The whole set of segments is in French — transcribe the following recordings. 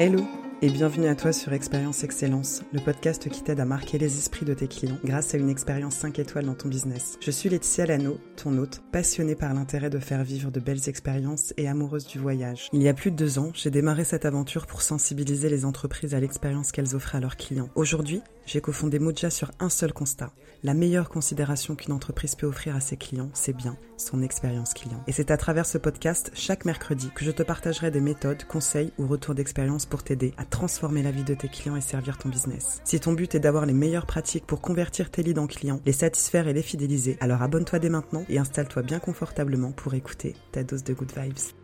Hello et bienvenue à toi sur Expérience Excellence, le podcast qui t'aide à marquer les esprits de tes clients grâce à une expérience 5 étoiles dans ton business. Je suis Laetitia Lano, ton hôte, passionnée par l'intérêt de faire vivre de belles expériences et amoureuse du voyage. Il y a plus de deux ans, j'ai démarré cette aventure pour sensibiliser les entreprises à l'expérience qu'elles offrent à leurs clients. Aujourd'hui, j'ai cofondé Moja sur un seul constat. La meilleure considération qu'une entreprise peut offrir à ses clients, c'est bien son expérience client. Et c'est à travers ce podcast, chaque mercredi, que je te partagerai des méthodes, conseils ou retours d'expérience pour t'aider à transformer la vie de tes clients et servir ton business. Si ton but est d'avoir les meilleures pratiques pour convertir tes leads en clients, les satisfaire et les fidéliser, alors abonne-toi dès maintenant et installe-toi bien confortablement pour écouter ta dose de good vibes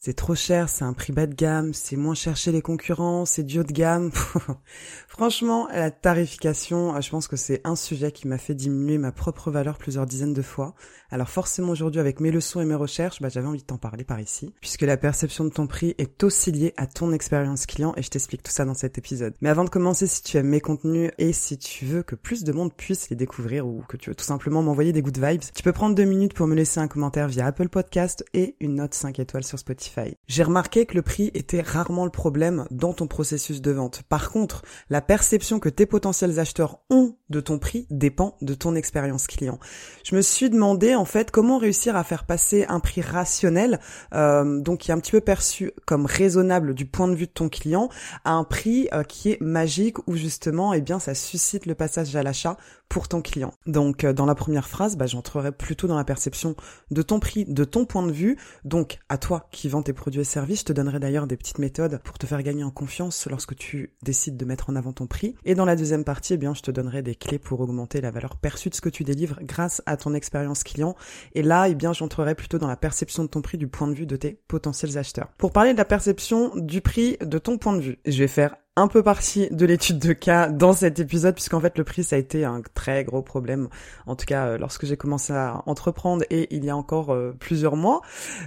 c'est trop cher, c'est un prix bas de gamme, c'est moins cher chez les concurrents, c'est du haut de gamme. Franchement, la tarification, euh, je pense que c'est un sujet qui m'a fait diminuer ma propre valeur plusieurs dizaines de fois. Alors forcément aujourd'hui avec mes leçons et mes recherches, bah, j'avais envie de t'en parler par ici, puisque la perception de ton prix est aussi liée à ton expérience client et je t'explique tout ça dans cet épisode. Mais avant de commencer, si tu aimes mes contenus et si tu veux que plus de monde puisse les découvrir ou que tu veux tout simplement m'envoyer des good vibes, tu peux prendre deux minutes pour me laisser un commentaire via Apple Podcast et une note 5 étoiles sur Spotify. J'ai remarqué que le prix était rarement le problème dans ton processus de vente. Par contre, la perception que tes potentiels acheteurs ont de ton prix dépend de ton expérience client. Je me suis demandé en fait comment réussir à faire passer un prix rationnel, euh, donc qui est un petit peu perçu comme raisonnable du point de vue de ton client, à un prix euh, qui est magique où justement, eh bien, ça suscite le passage à l'achat pour ton client. Donc euh, dans la première phrase, bah, j'entrerai plutôt dans la perception de ton prix, de ton point de vue. Donc à toi qui vends tes produits et services, je te donnerai d'ailleurs des petites méthodes pour te faire gagner en confiance lorsque tu décides de mettre en avant ton prix. Et dans la deuxième partie, eh bien je te donnerai des clés pour augmenter la valeur perçue de ce que tu délivres grâce à ton expérience client. Et là, eh bien j'entrerai plutôt dans la perception de ton prix du point de vue de tes potentiels acheteurs. Pour parler de la perception du prix de ton point de vue, je vais faire un peu partie de l'étude de cas dans cet épisode puisqu'en fait le prix ça a été un très gros problème en tout cas euh, lorsque j'ai commencé à entreprendre et il y a encore euh, plusieurs mois.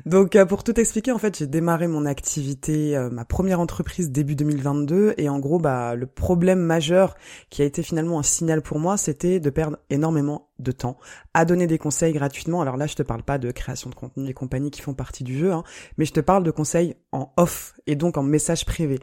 Donc euh, pour tout expliquer en fait j'ai démarré mon activité ma première entreprise début 2022 et en gros bah le problème majeur qui a été finalement un signal pour moi c'était de perdre énormément de temps à donner des conseils gratuitement. Alors là, je te parle pas de création de contenu et compagnies qui font partie du jeu, hein, mais je te parle de conseils en off et donc en message privé.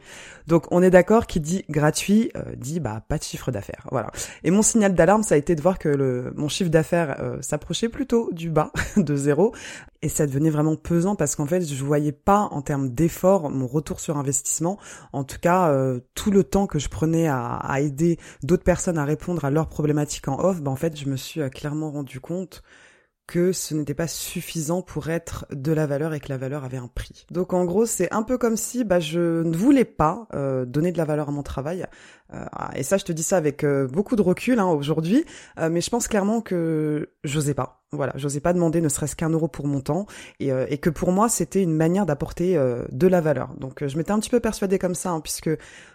Donc on est d'accord qui dit gratuit euh, dit bah pas de chiffre d'affaires. Voilà. Et mon signal d'alarme, ça a été de voir que le, mon chiffre d'affaires euh, s'approchait plutôt du bas de zéro et ça devenait vraiment pesant parce qu'en fait je voyais pas en termes d'effort mon retour sur investissement. En tout cas, euh, tout le temps que je prenais à, à aider d'autres personnes à répondre à leurs problématiques en off, bah en fait je me suis clairement rendu compte que ce n'était pas suffisant pour être de la valeur et que la valeur avait un prix. Donc en gros, c'est un peu comme si bah, je ne voulais pas euh, donner de la valeur à mon travail. Euh, et ça, je te dis ça avec euh, beaucoup de recul hein, aujourd'hui, mais je pense clairement que j'osais pas. Voilà, j'osais pas demander ne serait-ce qu'un euro pour mon temps, et, et que pour moi, c'était une manière d'apporter de la valeur. Donc je m'étais un petit peu persuadée comme ça, hein, puisque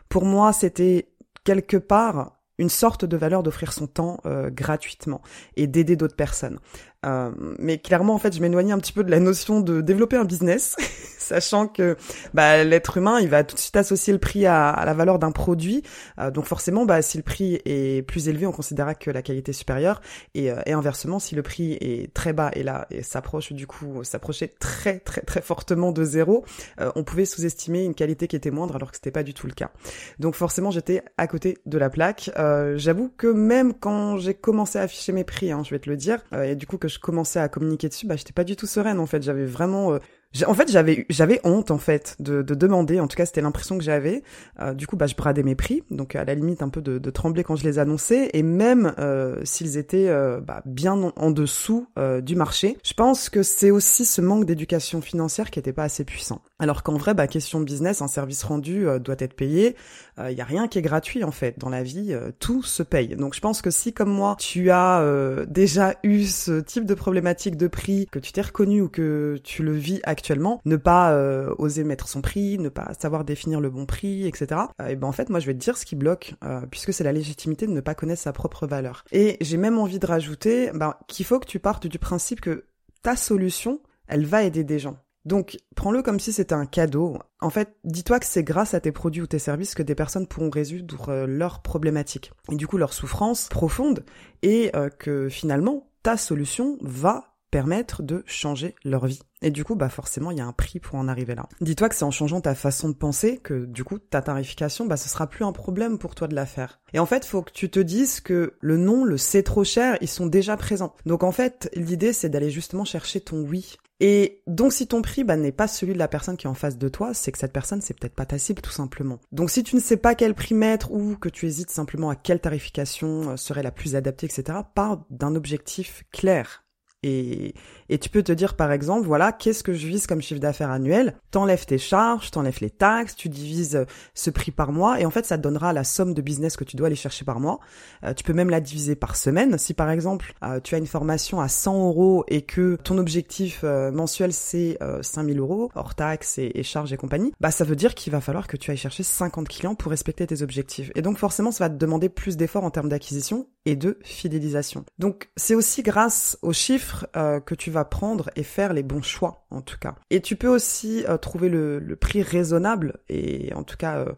pour moi, c'était quelque part une sorte de valeur d'offrir son temps gratuitement et d'aider d'autres personnes. Euh, mais clairement, en fait, je m'éloignais un petit peu de la notion de développer un business, sachant que bah, l'être humain, il va tout de suite associer le prix à, la valeur d'un produit. Euh, donc forcément, bah, si le prix est plus élevé, on considérera que la qualité est supérieure. Et, euh, et inversement, si le prix est très bas et là et s'approche du coup, s'approchait très très très fortement de zéro, on pouvait sous-estimer une qualité qui était moindre alors que c'était pas du tout le cas. Donc forcément, j'étais à côté de la plaque. J'avoue que même quand j'ai commencé à afficher mes prix, hein, je vais te le dire, et du coup que je commençais à communiquer dessus, bah j'étais pas du tout sereine en fait. J'avais vraiment euh, en fait, j'avais j'avais honte en fait de, de demander. En tout cas, c'était l'impression que j'avais. Euh, du coup, bah, je bradais mes prix, donc à la limite un peu de, trembler quand je les annonçais, et même euh, s'ils étaient euh, bah, bien en, dessous du marché. Je pense que c'est aussi ce manque d'éducation financière qui était pas assez puissant. Alors qu'en vrai, bah, question de business, un service rendu doit être payé. Il y a rien qui est gratuit en fait dans la vie, tout se paye. Donc je pense que si comme moi, tu as déjà eu ce type de problématique de prix, que tu t'es reconnu ou que tu le vis actuellement actuellement, ne pas euh, oser mettre son prix, ne pas savoir définir le bon prix, etc. Euh, et ben en fait, moi je vais te dire ce qui bloque, euh, puisque c'est la légitimité de ne pas connaître sa propre valeur. Et j'ai même envie de rajouter ben, qu'il faut que tu partes du principe que ta solution, elle va aider des gens. Donc, prends-le comme si c'était un cadeau. En fait, dis-toi que c'est grâce à tes produits ou tes services que des personnes pourront résoudre leurs problématiques et du coup leur souffrance profonde et que finalement ta solution va permettre de changer leur vie. Et du coup, bah forcément, il y a un prix pour en arriver là. Dis-toi que c'est en changeant ta façon de penser que du coup, ta tarification, bah ce sera plus un problème pour toi de la faire. Et en fait, faut que tu te dises que le non, le c'est trop cher, ils sont déjà présents. Donc en fait, l'idée c'est d'aller justement chercher ton oui. Et donc si ton prix bah, n'est pas celui de la personne qui est en face de toi, c'est que cette personne c'est peut-être pas ta cible tout simplement. Donc si tu ne sais pas quel prix mettre ou que tu hésites simplement à quelle tarification euh, serait la plus adaptée, etc., pars d'un objectif clair. Et, et tu peux te dire par exemple, voilà, qu'est-ce que je vise comme chiffre d'affaires annuel? T'enlèves tes charges, t'enlèves les taxes, tu divises euh, ce prix par mois et en fait ça te donnera la somme de business que tu dois aller chercher par mois. Euh, tu peux même la diviser par semaine. Si par exemple euh, tu as une formation à 100 euros et que ton objectif mensuel c'est 5000 euros hors taxes et, et, charges et compagnie, bah ça veut dire qu'il va falloir que tu ailles chercher 50 clients pour respecter tes objectifs. Et donc forcément ça va te demander plus d'efforts en termes d'acquisition et de fidélisation. Donc c'est aussi grâce aux chiffres que tu vas prendre et faire les bons choix en tout cas. Et tu peux aussi euh, trouver le, prix raisonnable et en tout cas euh,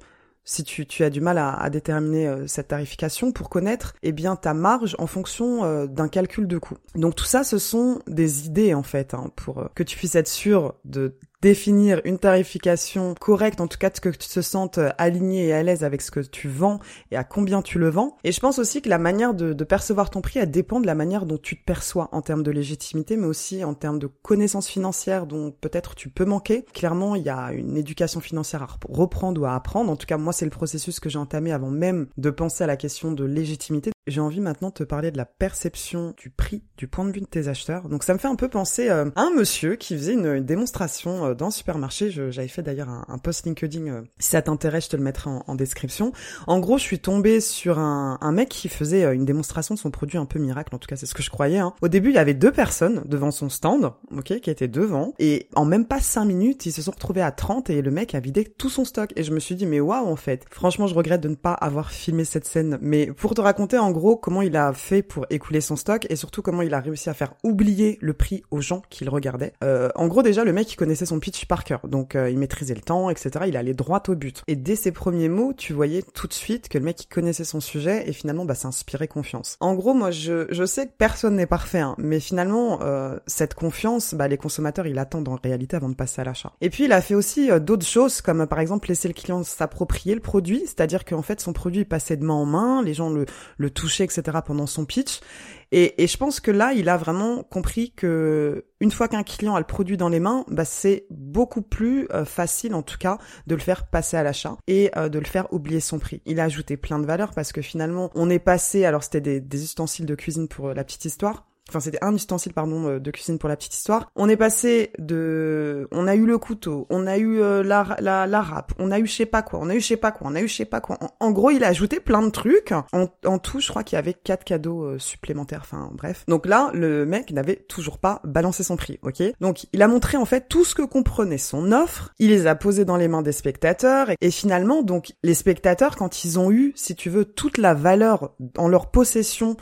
si tu, as du mal à, déterminer euh, cette tarification pour connaître eh bien ta marge en fonction d'un calcul de coût. Donc tout ça ce sont des idées en fait hein, pour que tu puisses être sûr de définir une tarification correcte, en tout cas que tu te sentes euh, aligné et à l'aise avec ce que tu vends et à combien tu le vends. Et je pense aussi que la manière de, de, percevoir ton prix, elle dépend de la manière dont tu te perçois en termes de légitimité, mais aussi en termes de connaissances financières dont peut-être tu peux manquer. Clairement, il y a une éducation financière à reprendre ou à apprendre. En tout cas, moi, c'est le processus que j'ai entamé avant même de penser à la question de légitimité. J'ai envie maintenant de te parler de la perception du prix du point de vue de tes acheteurs. Donc ça me fait un peu penser euh, à un monsieur qui faisait une, démonstration euh, dans le supermarché. J'avais fait d'ailleurs un, post LinkedIn. Euh, si ça t'intéresse, je te le mettrai en, description. En gros, je suis tombée sur un, mec qui faisait une démonstration de son produit un peu miracle. En tout cas, c'est ce que je croyais. Hein. Au début, il y avait deux personnes devant son stand, ok, qui étaient devant. Et en même pas cinq minutes, ils se sont retrouvés à 30 et le mec a vidé tout son stock. Et je me suis dit, mais waouh, en fait. Franchement, je regrette de ne pas avoir filmé cette scène. Mais pour te raconter en gros comment il a fait pour écouler son stock et surtout comment il a réussi à faire oublier le prix aux gens qui le regardaient. Euh, en gros déjà le mec il connaissait son pitch par cœur, donc euh, il maîtrisait le temps, etc. Il allait droit au but. Et dès ses premiers mots, tu voyais tout de suite que le mec il connaissait son sujet et finalement bah ça inspirait confiance. En gros moi je, je sais que personne n'est parfait, hein, mais finalement euh, cette confiance, bah les consommateurs ils l'attendent en réalité avant de passer à l'achat. Et puis il a fait aussi euh, d'autres choses comme par exemple laisser le client s'approprier le produit, c'est-à-dire qu'en fait son produit passait de main en main, les gens le, le touchaient, etc pendant son pitch. Et, je pense que là, il a vraiment compris que une fois qu'un client a le produit dans les mains, bah, c'est beaucoup plus euh, facile, en tout cas, de le faire passer à l'achat et euh, de le faire oublier son prix. Il a ajouté plein de valeurs parce que finalement, on est passé, alors c'était des, des ustensiles de cuisine pour euh, la petite histoire, Enfin, c'était un ustensile, pardon, euh, de cuisine pour la petite histoire. On est passé de, on a eu le couteau, on a eu euh, la, la, la râpe, on a eu je sais pas quoi, on a eu je sais pas quoi, on a eu je sais pas quoi. En, gros, il a ajouté plein de trucs. En, en tout, je crois qu'il y avait quatre cadeaux euh, supplémentaires. Enfin, bref. Donc là, le mec n'avait toujours pas balancé son prix, ok? Donc, il a montré en fait tout ce que comprenait son offre. Il les a posés dans les mains des spectateurs et, et finalement, donc, les spectateurs, quand ils ont eu, si tu veux, toute la valeur en leur possession,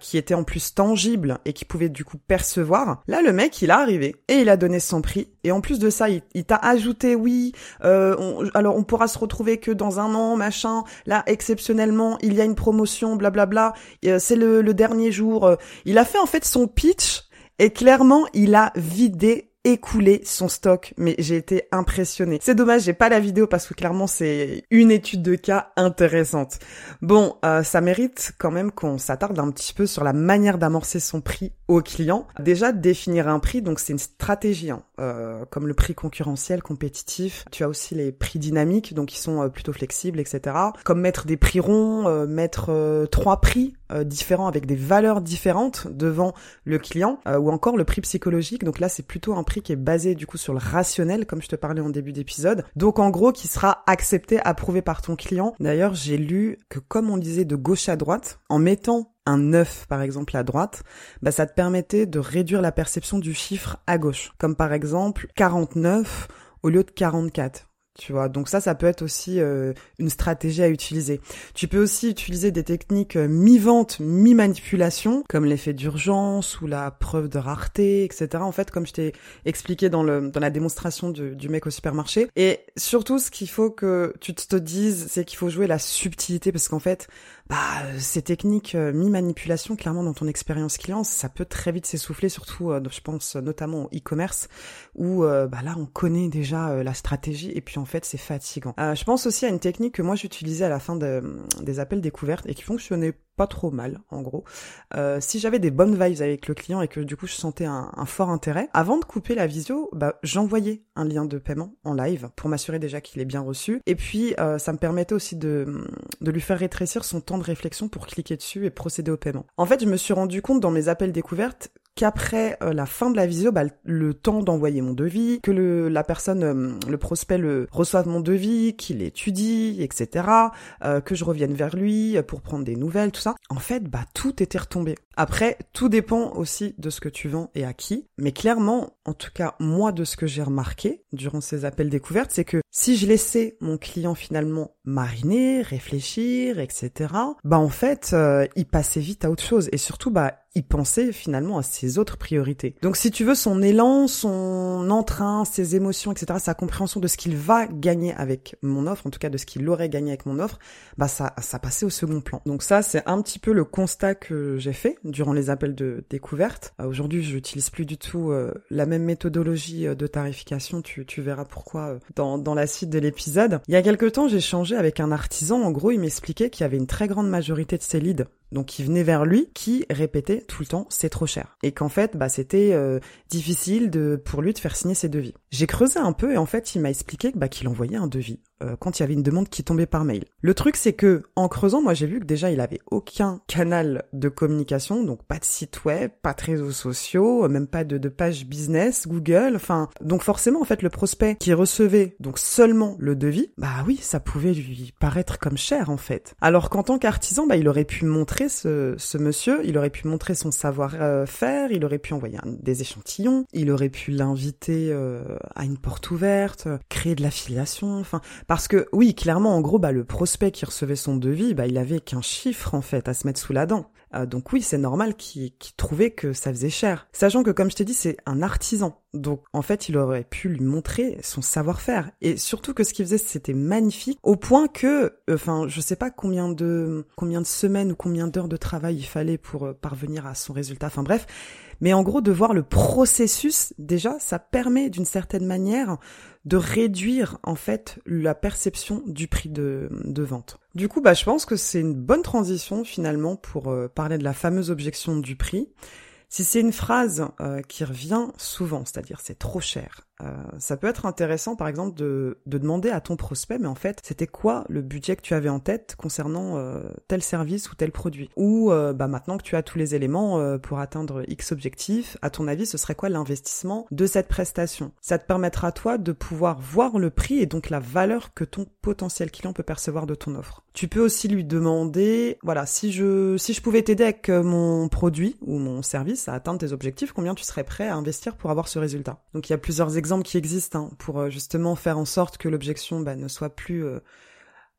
qui était en plus tangible et qui pouvait du coup percevoir. Là, le mec, il a arrivé et il a donné son prix. Et en plus de ça, il, t'a ajouté, oui, euh, alors on pourra se retrouver que dans un an, machin. Là, exceptionnellement, il y a une promotion, blablabla. Euh, c'est le, le dernier jour. Il a fait en fait son pitch et clairement, il a vidé écouler son stock, mais j'ai été impressionnée. C'est dommage, j'ai pas la vidéo parce que clairement c'est une étude de cas intéressante. Bon, euh, ça mérite quand même qu'on s'attarde un petit peu sur la manière d'amorcer son prix au client. Déjà, définir un prix, donc c'est une stratégie, hein. euh, comme le prix concurrentiel, compétitif. Tu as aussi les prix dynamiques, donc ils sont euh, plutôt flexibles, etc. Comme mettre des prix ronds, mettre trois prix différents avec des valeurs différentes devant le client, ou encore le prix psychologique. Donc là, c'est plutôt un prix qui est basé du coup sur le rationnel, comme je te parlais en début d'épisode. Donc en gros, qui sera accepté, approuvé par ton client. D'ailleurs, j'ai lu que comme on disait de gauche à droite, en mettant un 9 par exemple à droite, bah ça te permettait de réduire la perception du chiffre à gauche. Comme par exemple 49 au lieu de 44 tu vois. Donc ça, ça peut être aussi euh, une stratégie à utiliser. Tu peux aussi utiliser des techniques euh, mi-vente, mi-manipulation, comme l'effet d'urgence ou la preuve de rareté, etc. En fait, comme je t'ai expliqué dans le dans la démonstration du, du mec au supermarché. Et surtout, ce qu'il faut que tu te dises, c'est qu'il faut jouer la subtilité, parce qu'en fait, bah ces techniques euh, mi-manipulation, clairement dans ton expérience client, ça peut très vite s'essouffler, surtout, euh, je pense notamment au e-commerce, où euh, bah là on connaît déjà la stratégie et puis en fait c'est fatigant. je pense aussi à une technique que moi j'utilisais à la fin des appels découvertes et qui fonctionnait pas trop mal, en gros. Euh, si j'avais des bonnes vibes avec le client et que du coup je sentais un, fort intérêt, avant de couper la visio, bah, j'envoyais un lien de paiement en live pour m'assurer déjà qu'il est bien reçu. Et puis euh, ça me permettait aussi de, de lui faire rétrécir son temps de réflexion pour cliquer dessus et procéder au paiement. En fait, je me suis rendu compte dans mes appels découvertes qu'après euh, la fin de la visio, bah, le temps d'envoyer mon devis, que le, la personne, euh, le prospect le reçoive mon devis, qu'il étudie, etc., euh, que je revienne vers lui pour prendre des nouvelles, tout ça. En fait, bah tout était retombé. Après, tout dépend aussi de ce que tu vends et à qui. Mais clairement, en tout cas, moi, de ce que j'ai remarqué durant ces appels découvertes, c'est que si je laissais mon client finalement mariner, réfléchir, etc., bah en fait, il passait vite à autre chose. Et surtout, bah il pensait finalement à ses autres priorités. Donc si tu veux, son élan, son entrain, ses émotions, etc., sa compréhension de ce qu'il va gagner avec mon offre, en tout cas de ce qu'il aurait gagné avec mon offre, bah ça, ça passait au second plan. Donc ça, c'est un petit peu le constat que j'ai fait durant les appels de découverte. Euh, aujourd'hui, je n'utilise plus du tout euh, la même méthodologie euh, de tarification. Tu, verras pourquoi dans, dans la suite de l'épisode. Il y a quelques temps, j'ai changé avec un artisan. En gros, il m'expliquait qu'il y avait une très grande majorité de ses leads donc qui venait vers lui, qui répétait tout le temps c'est trop cher et qu'en fait bah c'était euh, difficile de pour lui de faire signer ses devis. J'ai creusé un peu et en fait il m'a expliqué bah, qu'il envoyait un devis euh, quand il y avait une demande qui tombait par mail. Le truc c'est que en creusant, moi j'ai vu que déjà il avait aucun canal de communication, donc pas de site web, pas de réseaux sociaux, même pas de, de page business, Google, enfin donc forcément en fait le prospect qui recevait donc seulement le devis, bah oui ça pouvait lui paraître comme cher en fait. Alors qu'en tant qu'artisan, bah il aurait pu montrer ce, ce monsieur, il aurait pu montrer son savoir-faire, il aurait pu envoyer des échantillons, il aurait pu l'inviter euh, à une porte ouverte, créer de l'affiliation, enfin parce que oui, clairement, en gros, bah, le prospect qui recevait son devis, bah, il avait qu'un chiffre en fait à se mettre sous la dent. Euh, donc oui, c'est normal qu'il trouvait que ça faisait cher. Sachant que, comme je t'ai dit, c'est un artisan. Donc en fait, il aurait pu lui montrer son savoir-faire. Et surtout que ce qu'il faisait, c'était magnifique, au point que, enfin, je sais pas combien de combien de semaines ou combien d'heures de travail il fallait pour euh, parvenir à son résultat. Enfin bref, mais en gros, de voir le processus, déjà, ça permet d'une certaine manière de réduire en fait la perception du prix de, vente. Du coup, bah, je pense que c'est une bonne transition finalement pour euh, parler de la fameuse objection du prix. Si c'est une phrase euh, qui revient souvent, c'est-à-dire c'est trop cher, euh, ça peut être intéressant, par exemple, de, de, demander à ton prospect, mais en fait, c'était quoi le budget que tu avais en tête concernant euh, tel service ou tel produit? Ou euh, bah, maintenant que tu as tous les éléments pour atteindre X objectif, à ton avis, ce serait quoi l'investissement de cette prestation? Ça te permettra, toi, de pouvoir voir le prix et donc la valeur que ton potentiel client peut percevoir de ton offre. Tu peux aussi lui demander, voilà, si je, si je pouvais t'aider avec mon produit ou mon service à atteindre tes objectifs, combien tu serais prêt à investir pour avoir ce résultat? Donc il y a plusieurs exemples exemples qui existent hein, pour euh, justement faire en sorte que l'objection bah, ne soit plus euh,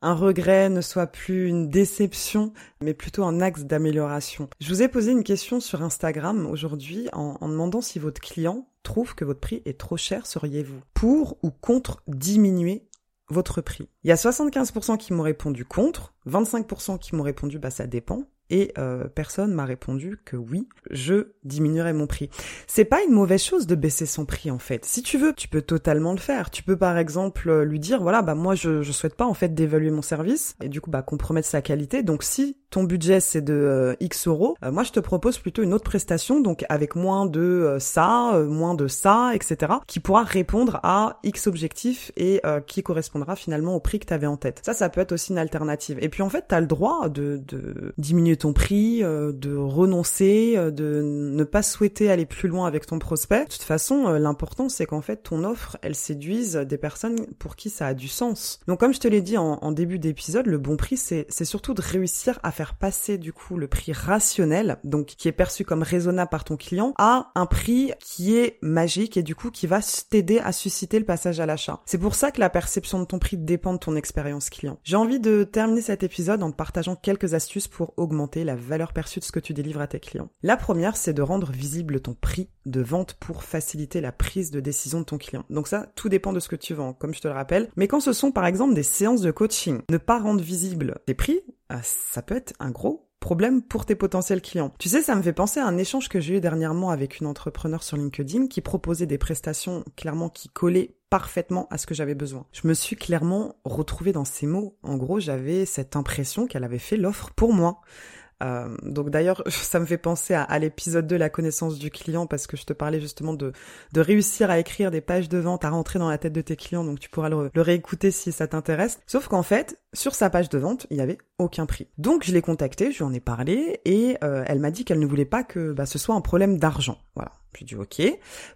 un regret, ne soit plus une déception, mais plutôt un axe d'amélioration. Je vous ai posé une question sur Instagram aujourd'hui en, en demandant si votre client trouve que votre prix est trop cher, seriez-vous pour ou contre diminuer votre prix? Il y a 75% qui m'ont répondu contre, 25% qui m'ont répondu bah ça dépend, et euh, personne m'a répondu que oui, je diminuerai mon prix. C'est pas une mauvaise chose de baisser son prix en fait. Si tu veux, tu peux totalement le faire. Tu peux par exemple euh, lui dire voilà bah moi je je souhaite pas en fait d'évaluer mon service et du coup bah compromettre sa qualité. Donc si ton budget c'est de euh, X euros, moi je te propose plutôt une autre prestation donc avec moins de ça, moins de ça, etc. qui pourra répondre à X objectifs et qui correspondra finalement au prix que tu avais en tête. Ça ça peut être aussi une alternative. Et puis en fait tu as le droit de de diminuer ton prix, euh, de renoncer, euh, de ne pas souhaiter aller plus loin avec ton prospect. De toute façon, euh, l'important c'est qu'en fait ton offre, elle séduise des personnes pour qui ça a du sens. Donc comme je te l'ai dit en, début d'épisode, le bon prix c'est surtout de réussir à faire passer du coup le prix rationnel, donc qui est perçu comme raisonnable par ton client, à un prix qui est magique et du coup qui va t'aider à susciter le passage à l'achat. C'est pour ça que la perception de ton prix dépend de ton expérience client. J'ai envie de terminer cet épisode en te partageant quelques astuces pour augmenter la valeur perçue de ce que tu délivres à tes clients. La première, c'est de rendre visible ton prix de vente pour faciliter la prise de décision de ton client. Donc ça, tout dépend de ce que tu vends, comme je te le rappelle. Mais quand ce sont par exemple des séances de coaching, ne pas rendre visible tes prix, ah, ça peut être un gros problème pour tes potentiels clients. Tu sais, ça me fait penser à un échange que j'ai eu dernièrement avec une entrepreneur sur LinkedIn qui proposait des prestations clairement qui collaient parfaitement à ce que j'avais besoin. Je me suis clairement retrouvée dans ces mots. En gros, j'avais cette impression qu'elle avait fait l'offre pour moi. Euh, donc d'ailleurs, ça me fait penser à, l'épisode 2, la connaissance du client, parce que je te parlais justement de, de réussir à écrire des pages de vente, à rentrer dans la tête de tes clients, donc tu pourras le, réécouter si ça t'intéresse. Sauf qu'en fait, sur sa page de vente, il y avait aucun prix. Donc je l'ai contactée, je lui en ai parlé, et euh, elle m'a dit qu'elle ne voulait pas que bah, ce soit un problème d'argent. Voilà. J'ai dit ok.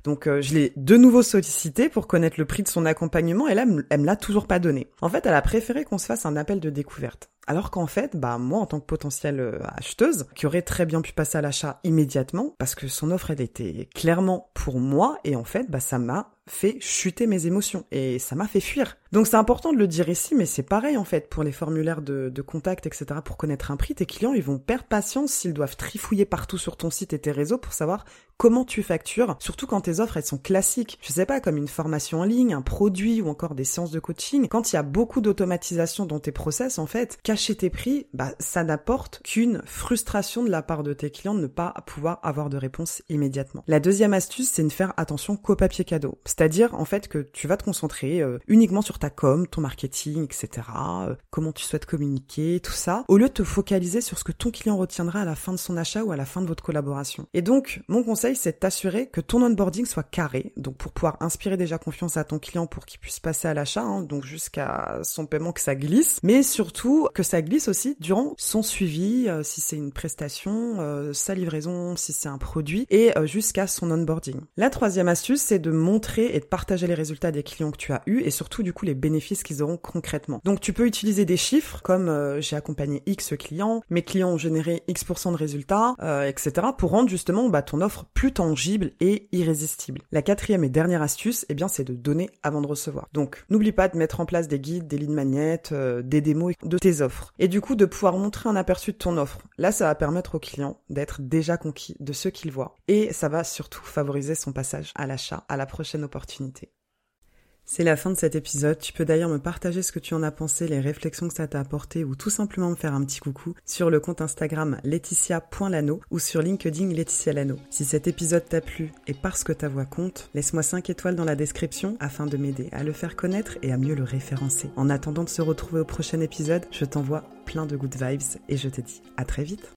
Donc euh, je l'ai de nouveau sollicité pour connaître le prix de son accompagnement et là elle me l'a toujours pas donné. En fait, elle a préféré qu'on se fasse un appel de découverte. Alors qu'en fait, bah moi en tant que potentielle euh, acheteuse, qui aurait très bien pu passer à l'achat immédiatement, parce que son offre elle était clairement pour moi et en fait bah ça m'a fait chuter mes émotions et ça m'a fait fuir. Donc c'est important de le dire ici, mais c'est pareil en fait pour les formulaires de, de, contact, etc. Pour connaître un prix, tes clients ils vont perdre patience s'ils doivent trifouiller partout sur ton site et tes réseaux pour savoir comment tu factures, surtout quand tes offres elles sont classiques. Je sais pas, comme une formation en ligne, un produit ou encore des séances de coaching. Quand il y a beaucoup d'automatisation dans tes process, en fait, cacher tes prix, bah ça n'apporte qu'une frustration de la part de tes clients de ne pas pouvoir avoir de réponse immédiatement. La deuxième astuce, c'est de faire attention qu'au papier cadeau. C'est-à-dire en fait que tu vas te concentrer euh, uniquement sur ta com, ton marketing, etc. Euh, comment tu souhaites communiquer, tout ça, au lieu de te focaliser sur ce que ton client retiendra à la fin de son achat ou à la fin de votre collaboration. Et donc, mon conseil, c'est de t'assurer que ton onboarding soit carré, donc pour pouvoir inspirer déjà confiance à ton client pour qu'il puisse passer à l'achat, hein, donc jusqu'à son paiement que ça glisse, mais surtout que ça glisse aussi durant son suivi, euh, si c'est une prestation, sa livraison, si c'est un produit, et jusqu'à son onboarding. La troisième astuce, c'est de montrer et de partager les résultats des clients que tu as eus et surtout du coup les bénéfices qu'ils auront concrètement. Donc tu peux utiliser des chiffres comme euh, j'ai accompagné X clients, mes clients ont généré X% de résultats, euh, etc. pour rendre justement bah, ton offre plus tangible et irrésistible. La quatrième et dernière astuce, eh bien c'est de donner avant de recevoir. Donc n'oublie pas de mettre en place des guides, des lignes magnettes, euh, des démos de tes offres et du coup de pouvoir montrer un aperçu de ton offre. Là ça va permettre au client d'être déjà conquis de ce qu'il voit et ça va surtout favoriser son passage à l'achat à la prochaine c'est la fin de cet épisode. Tu peux d'ailleurs me partager ce que tu en as pensé, les réflexions que ça t'a apporté ou tout simplement me faire un petit coucou sur le compte Instagram laetitia.lano ou sur LinkedIn Laetitia Lano. Si cet épisode t'a plu et parce que ta voix compte, laisse-moi 5 étoiles dans la description afin de m'aider à le faire connaître et à mieux le référencer. En attendant de se retrouver au prochain épisode, je t'envoie plein de good vibes et je te dis à très vite.